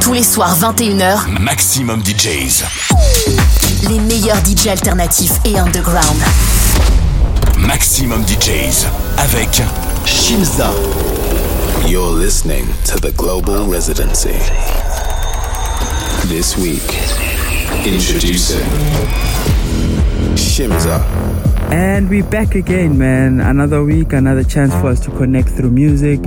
Tous les soirs 21h, Maximum DJs. Les meilleurs DJs alternatifs et underground. Maximum DJs avec Shimza. You're listening to the Global Residency. This week, introducing Shimza. And we're back again, man. Another week, another chance for us to connect through music.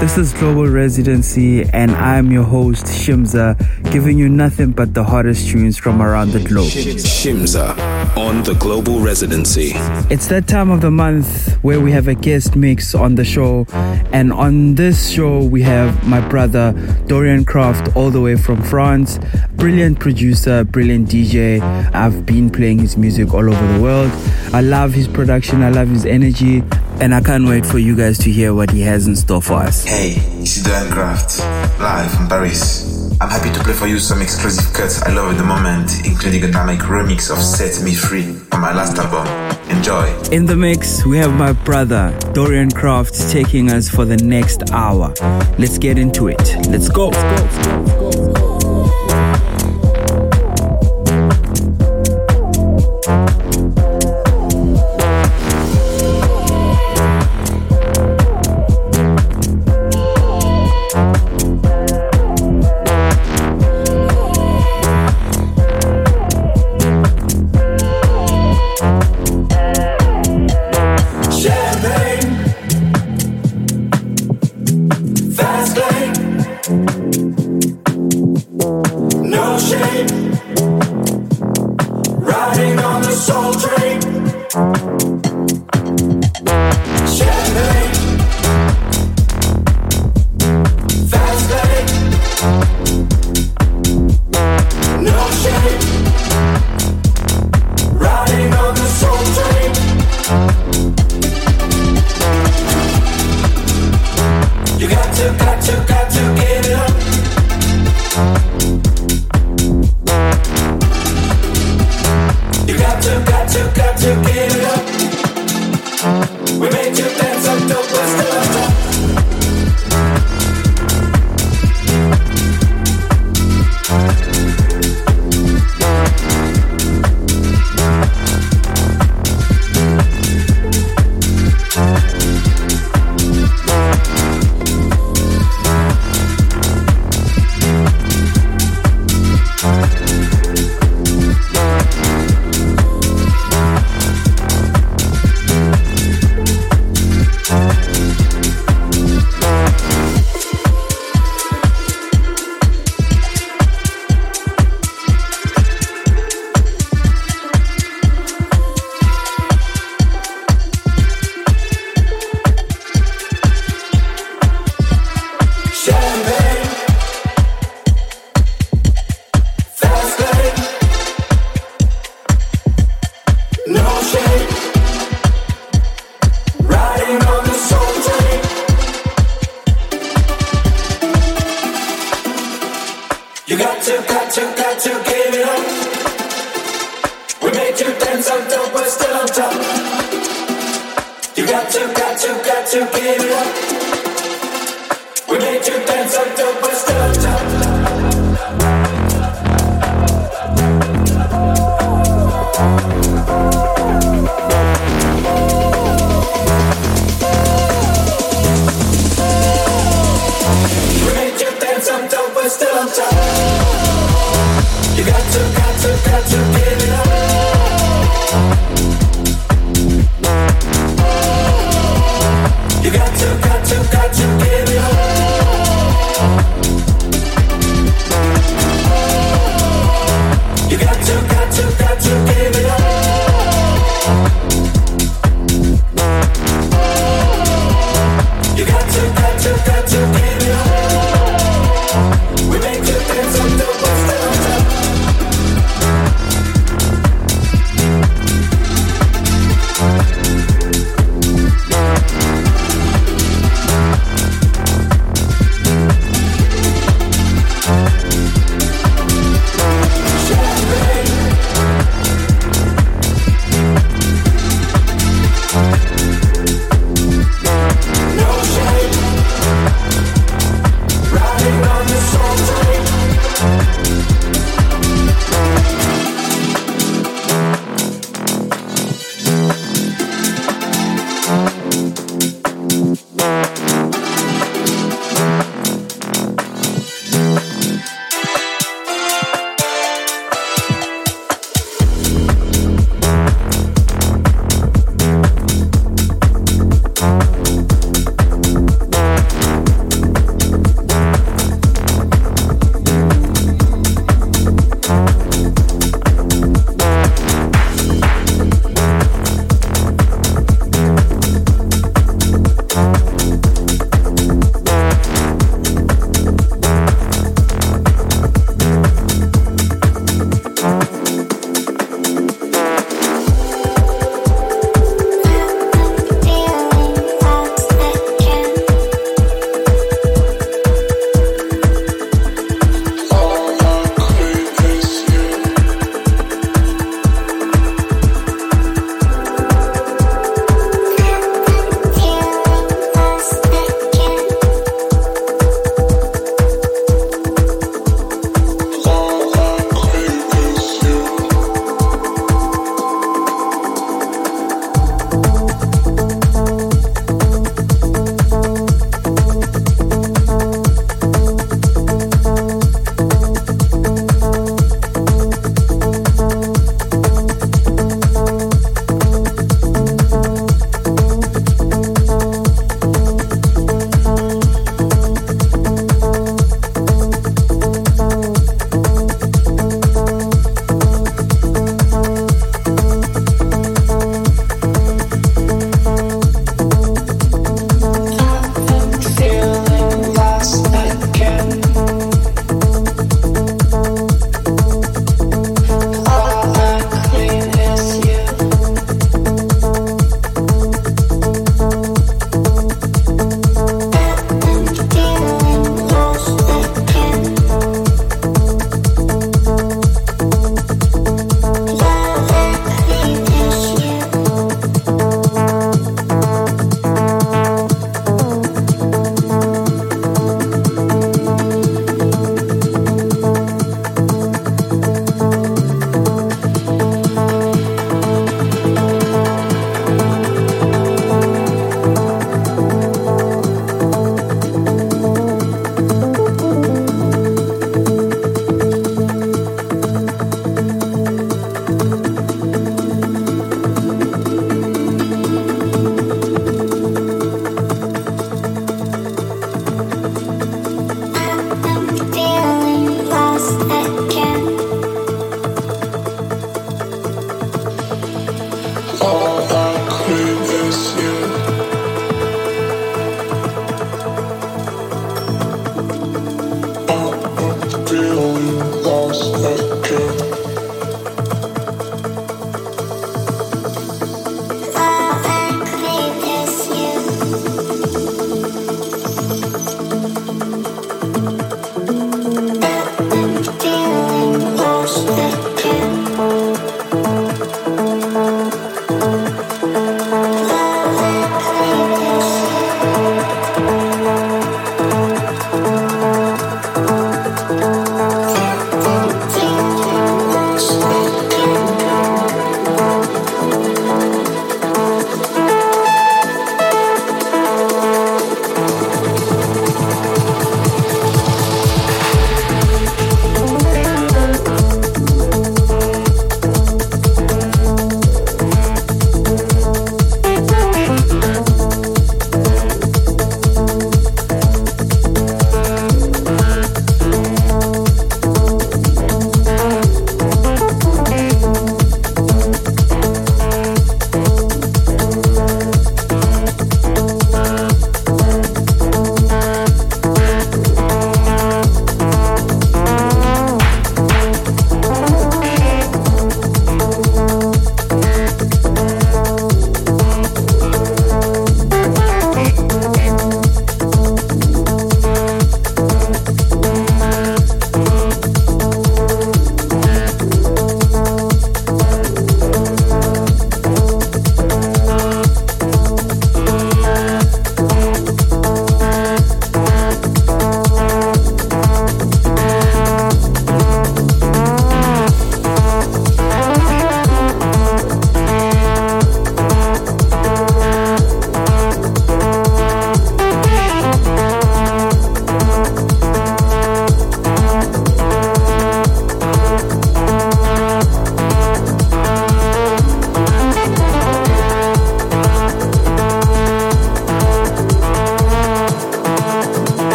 This is Global Residency, and I'm your host, Shimza, giving you nothing but the hottest tunes from around the globe. Shimza on the Global Residency. It's that time of the month where we have a guest mix on the show, and on this show, we have my brother, Dorian Croft, all the way from France. Brilliant producer, brilliant DJ. I've been playing his music all over the world. I love his production, I love his energy, and I can't wait for you guys to hear what he has in store for us. Hey, it's Dorian Croft, live from Paris. I'm happy to play for you some exclusive cuts I love at the moment, including a dynamic remix of Set Me Free on my last album. Enjoy. In the mix, we have my brother, Dorian Croft, taking us for the next hour. Let's get into it. Let's go. Let's go, let's go.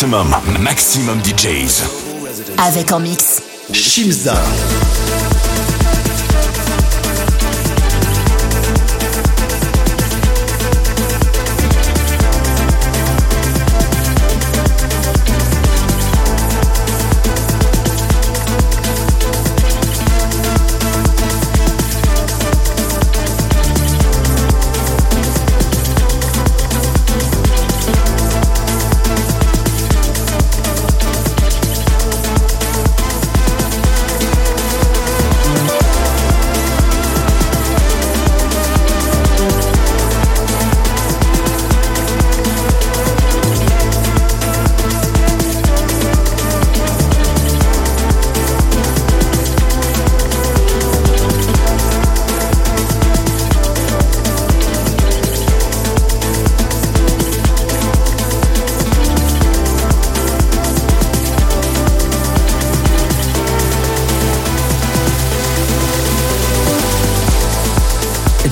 Maximum, maximum DJs. Avec en mix. Shimza.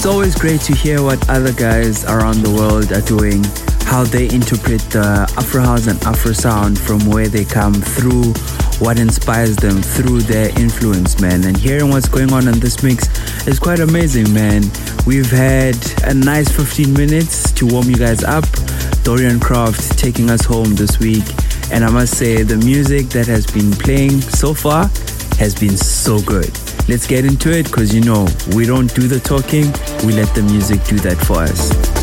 Always great to hear what other guys around the world are doing, how they interpret the Afro House and Afro sound from where they come through, what inspires them through their influence, man. And hearing what's going on in this mix is quite amazing, man. We've had a nice 15 minutes to warm you guys up. Dorian Croft taking us home this week. And I must say, the music that has been playing so far has been so good. Let's get into it because you know, we don't do the talking, we let the music do that for us.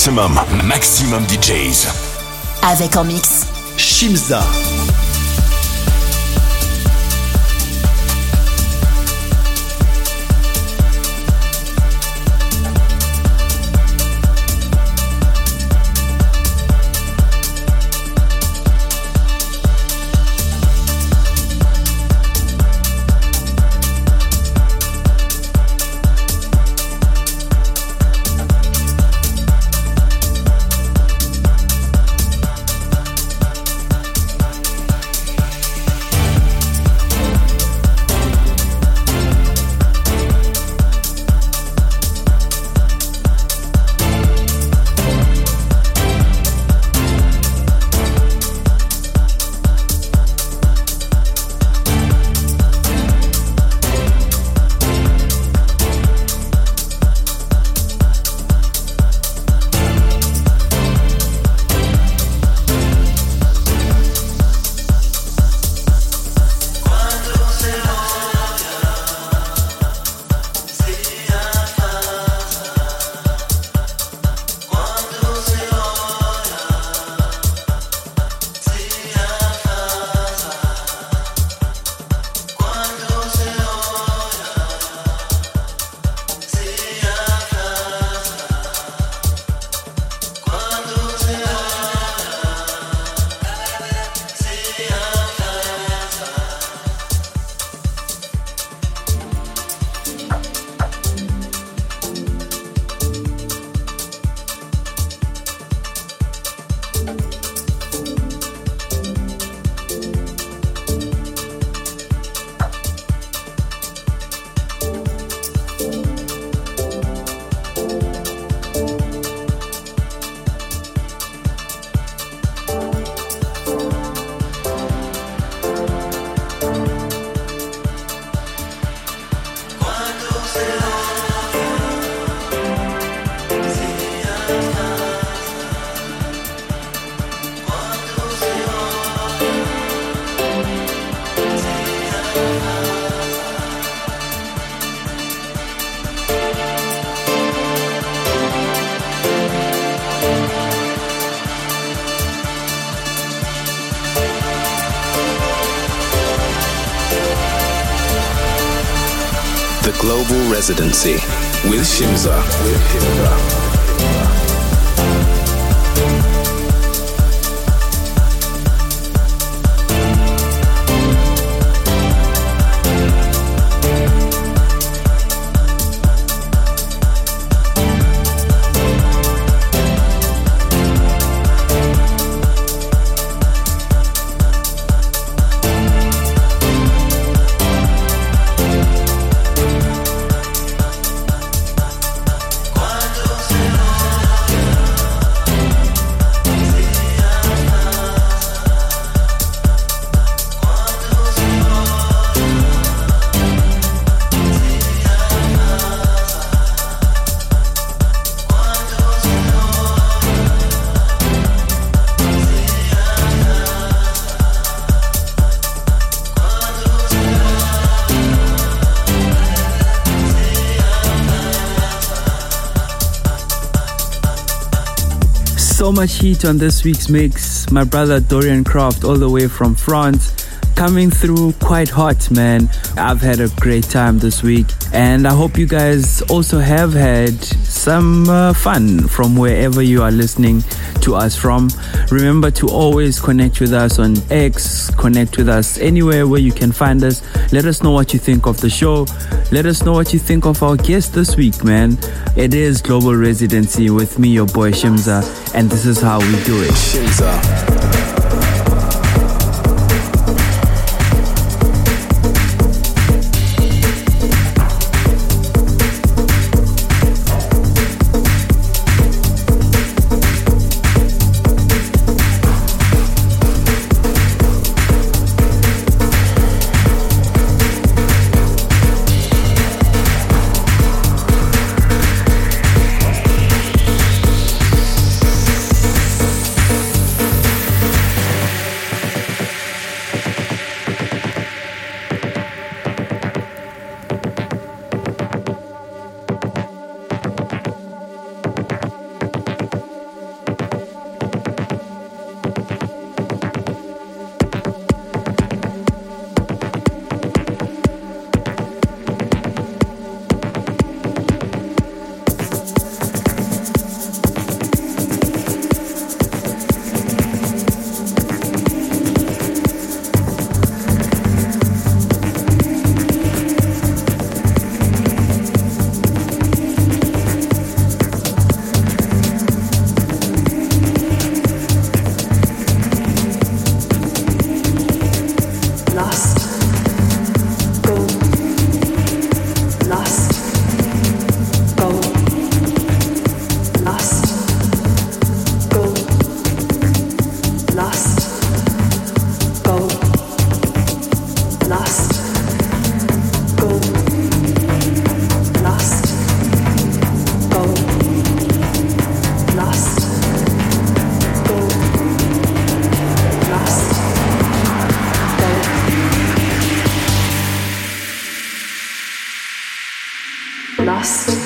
Maximum, maximum DJs. Avec en mix. Shimza. Global Residency with Shimza. With Shimza. Much heat on this week's mix. My brother Dorian Craft, all the way from France, coming through quite hot, man. I've had a great time this week, and I hope you guys also have had some uh, fun from wherever you are listening to us from. Remember to always connect with us on X, connect with us anywhere where you can find us. Let us know what you think of the show. Let us know what you think of our guest this week, man. It is Global Residency with me, your boy Shimza, and this is how we do it. lost.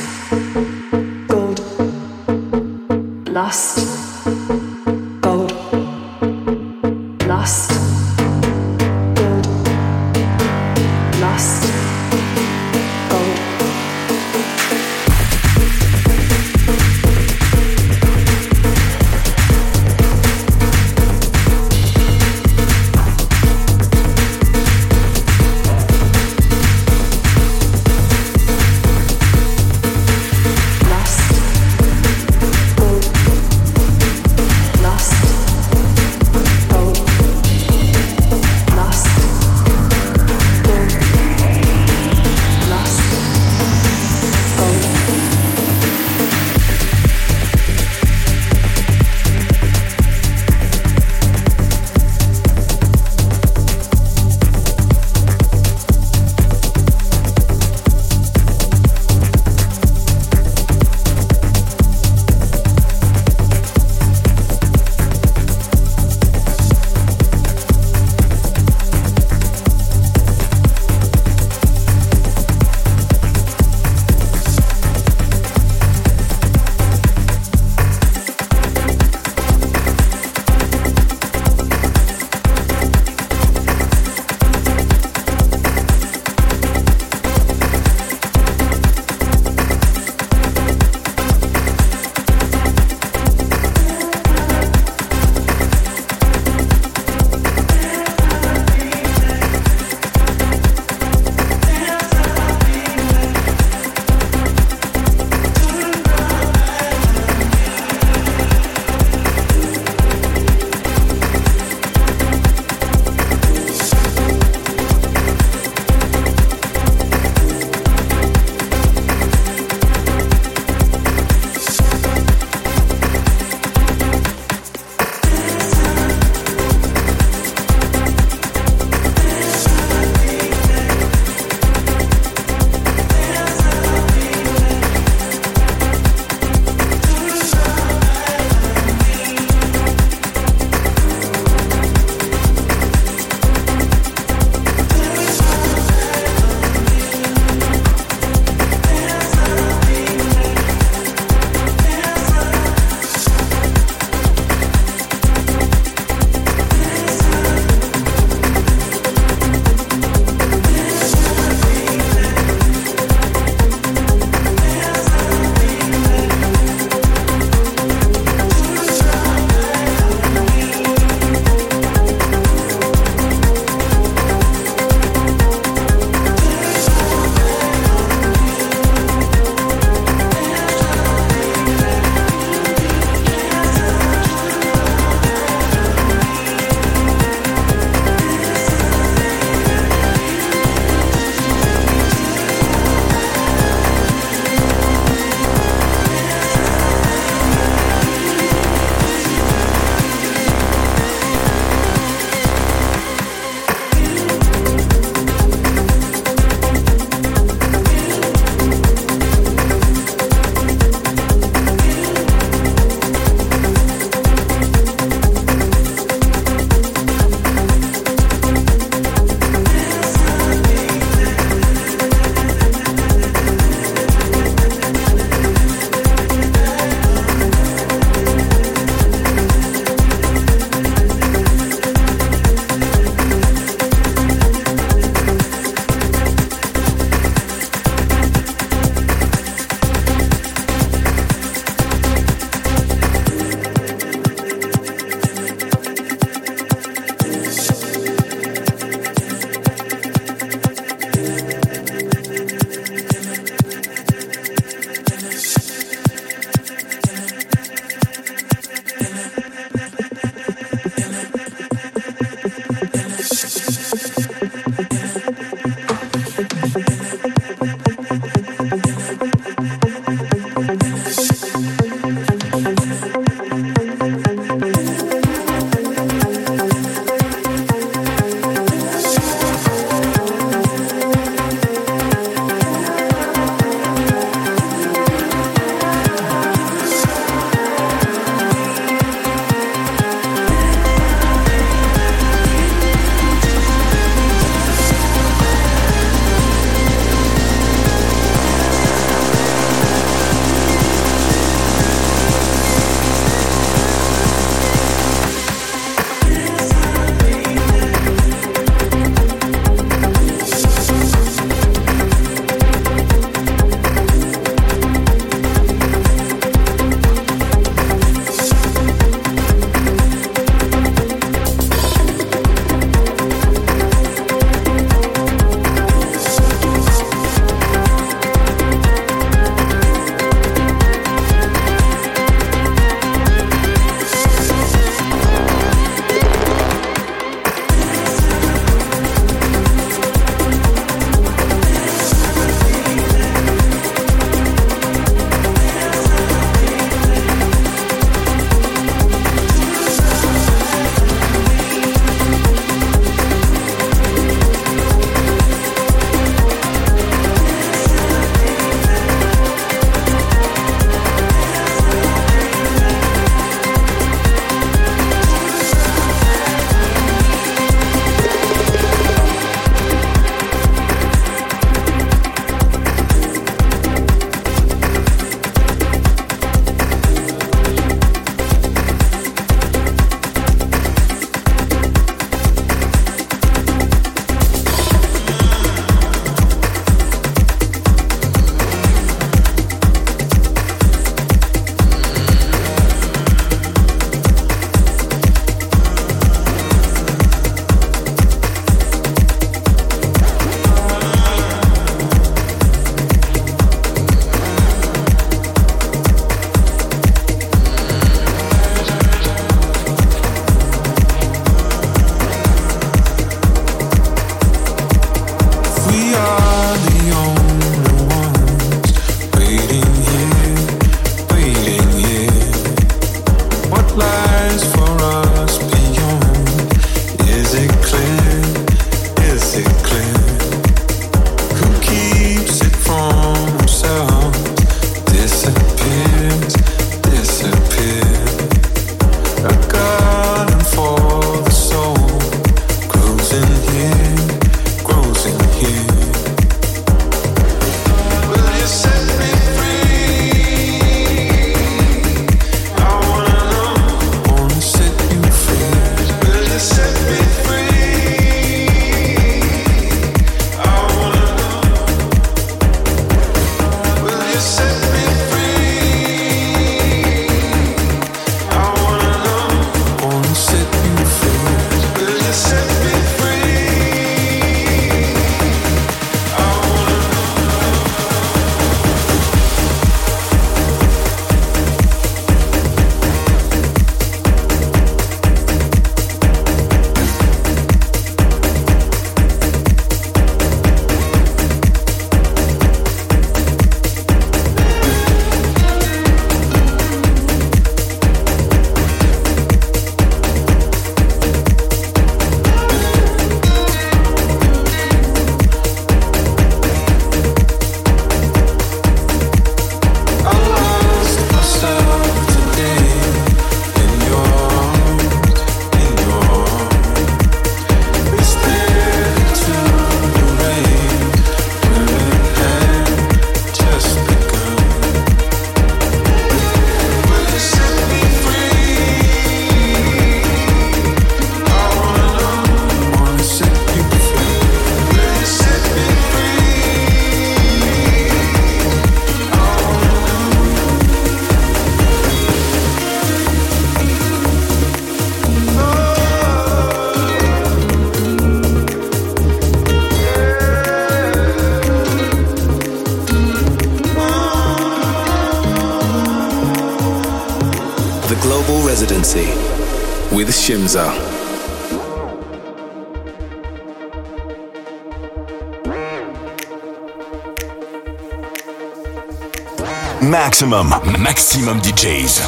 Maximum, maximum DJs.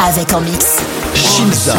Avec en mix, Shimza.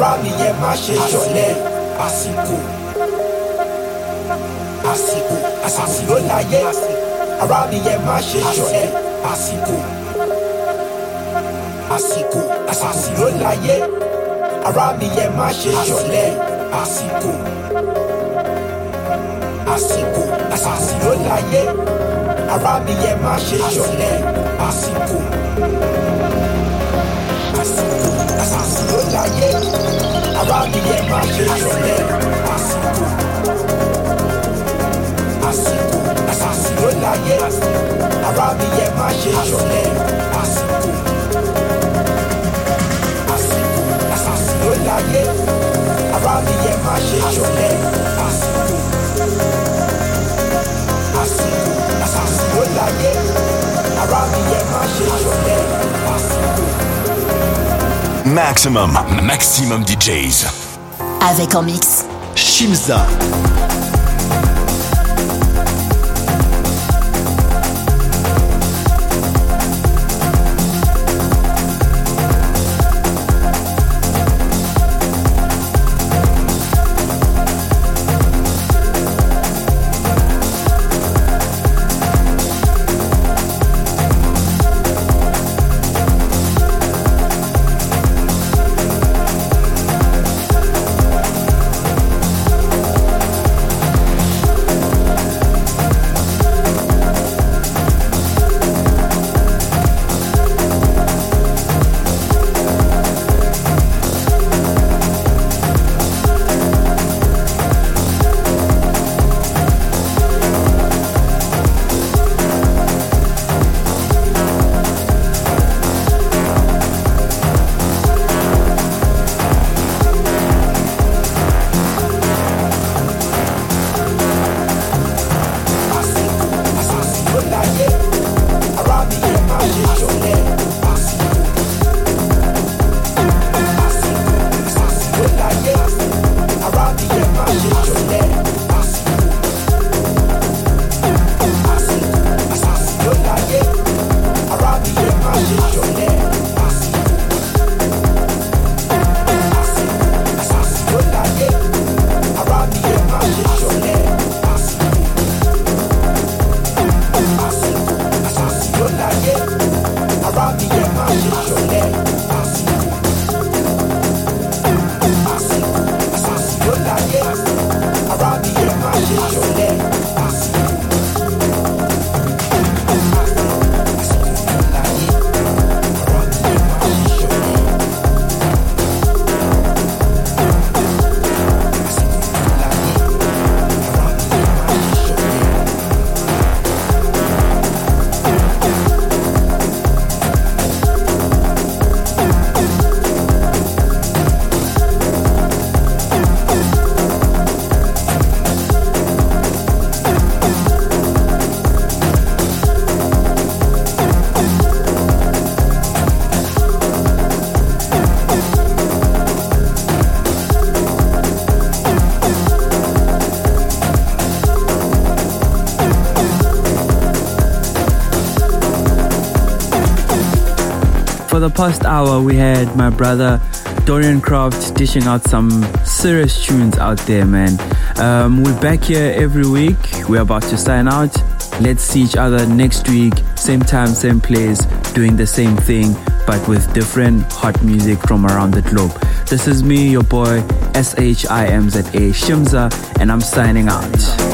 ara nìyẹn má ṣe ṣọ̀lẹ. Àsìkò. Àsìkò. Àsìkò ló láyé. Ara nìyẹn má ṣe ṣọ̀lẹ. Àsìkò. Àsìkò. Àsìkò ló láyé. Ara nìyẹn má ṣe ṣọ̀lẹ. Àsìkò. Àsìkò. Àsìkò láyé. Ara nìyẹn má ṣe ṣọ̀lẹ. Àsìkò àsìkò láyé arábìyẹ máa ṣe ṣọlẹ̀ àsìkò àsìkò àsìkò láyé arábìyẹ máa ṣe ṣọlẹ̀ àsìkò àsìkò àsìkò láyé arábìyẹ máa ṣe ṣọlẹ̀ àsìkò àsìkò àsìkò láyé arábìyẹ máa ṣe ṣọlẹ̀ àsìkò. Maximum, maximum DJs. Avec en mix. Shimza. For the past hour, we had my brother Dorian Craft dishing out some serious tunes out there, man. Um, we're back here every week. We're about to sign out. Let's see each other next week, same time, same place, doing the same thing, but with different hot music from around the globe. This is me, your boy, S H I M Z A Shimza, and I'm signing out.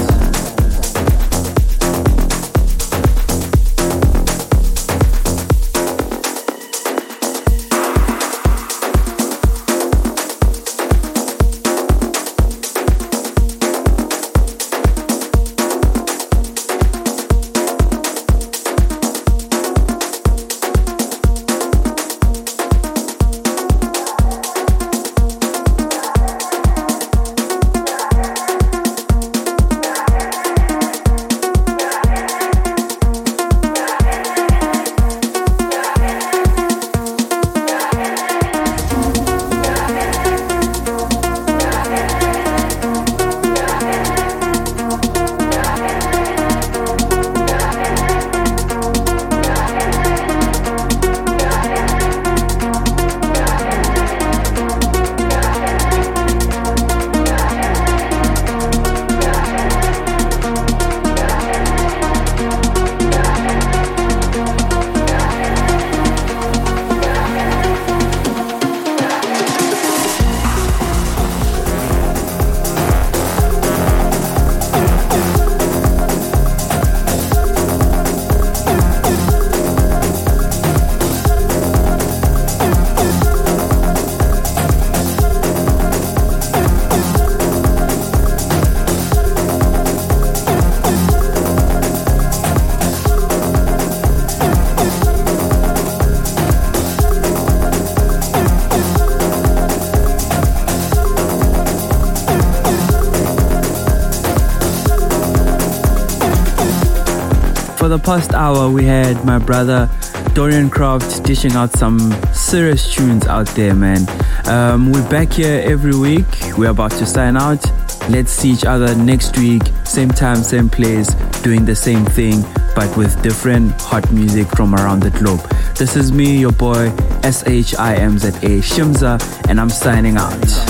The past hour, we had my brother Dorian Craft dishing out some serious tunes out there, man. Um, we're back here every week. We're about to sign out. Let's see each other next week, same time, same place, doing the same thing, but with different hot music from around the globe. This is me, your boy, S H I M Z A Shimza, and I'm signing out.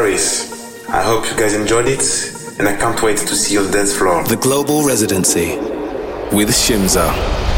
Paris. I hope you guys enjoyed it, and I can't wait to see you on dance floor. The Global Residency with Shimza.